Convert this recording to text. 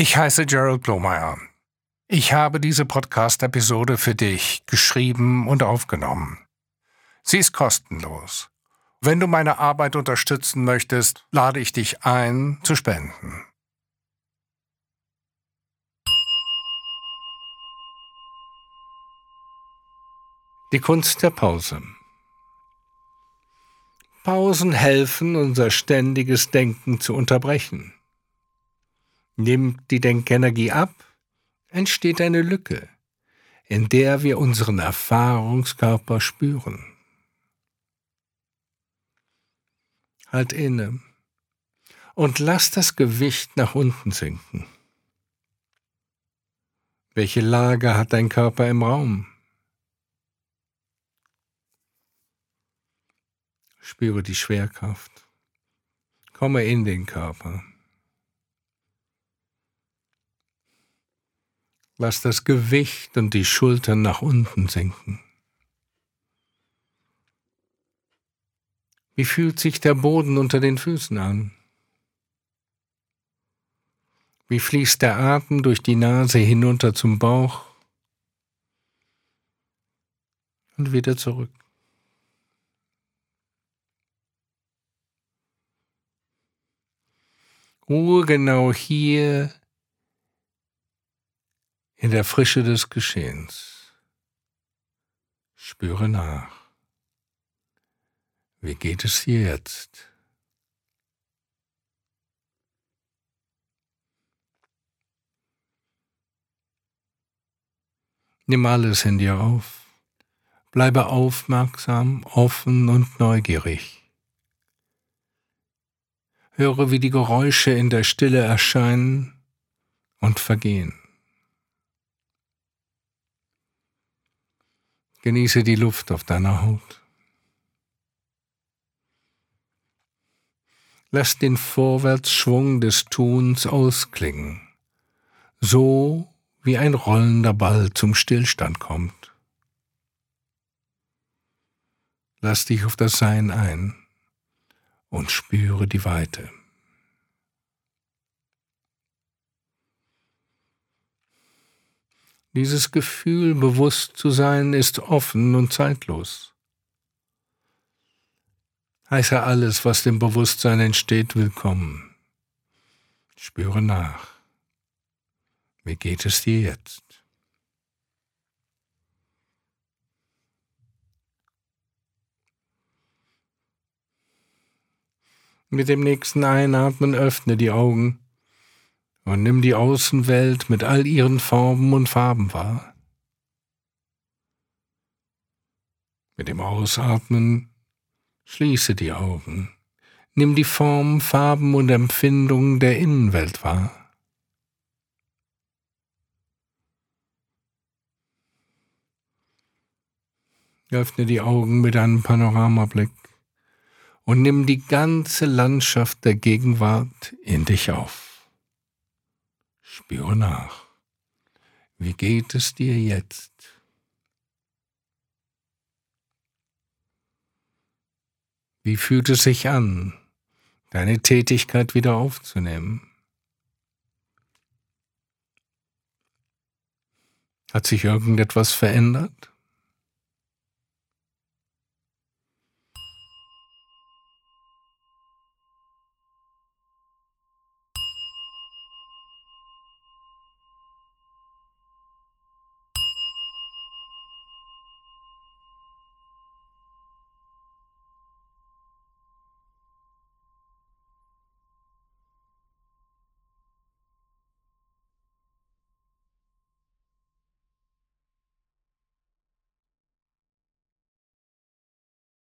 Ich heiße Gerald Blomeyer. Ich habe diese Podcast-Episode für dich geschrieben und aufgenommen. Sie ist kostenlos. Wenn du meine Arbeit unterstützen möchtest, lade ich dich ein, zu spenden. Die Kunst der Pause. Pausen helfen, unser ständiges Denken zu unterbrechen. Nimmt die Denkenergie ab, entsteht eine Lücke, in der wir unseren Erfahrungskörper spüren. Halt inne und lass das Gewicht nach unten sinken. Welche Lage hat dein Körper im Raum? Spüre die Schwerkraft. Komme in den Körper. Lass das Gewicht und die Schultern nach unten sinken. Wie fühlt sich der Boden unter den Füßen an? Wie fließt der Atem durch die Nase hinunter zum Bauch und wieder zurück? Ruhe genau hier in der Frische des Geschehens. Spüre nach. Wie geht es dir jetzt? Nimm alles in dir auf. Bleibe aufmerksam, offen und neugierig. Höre, wie die Geräusche in der Stille erscheinen und vergehen. Genieße die Luft auf deiner Haut. Lass den Vorwärtsschwung des Tuns ausklingen, so wie ein rollender Ball zum Stillstand kommt. Lass dich auf das Sein ein und spüre die Weite. Dieses Gefühl, bewusst zu sein, ist offen und zeitlos. Heiße alles, was dem Bewusstsein entsteht, willkommen. Spüre nach. Wie geht es dir jetzt? Mit dem nächsten Einatmen öffne die Augen und nimm die Außenwelt mit all ihren Formen und Farben wahr. Mit dem Ausatmen schließe die Augen, nimm die Formen, Farben und Empfindungen der Innenwelt wahr. Öffne die Augen mit einem Panoramablick und nimm die ganze Landschaft der Gegenwart in dich auf. Spüre nach. Wie geht es dir jetzt? Wie fühlt es sich an, deine Tätigkeit wieder aufzunehmen? Hat sich irgendetwas verändert?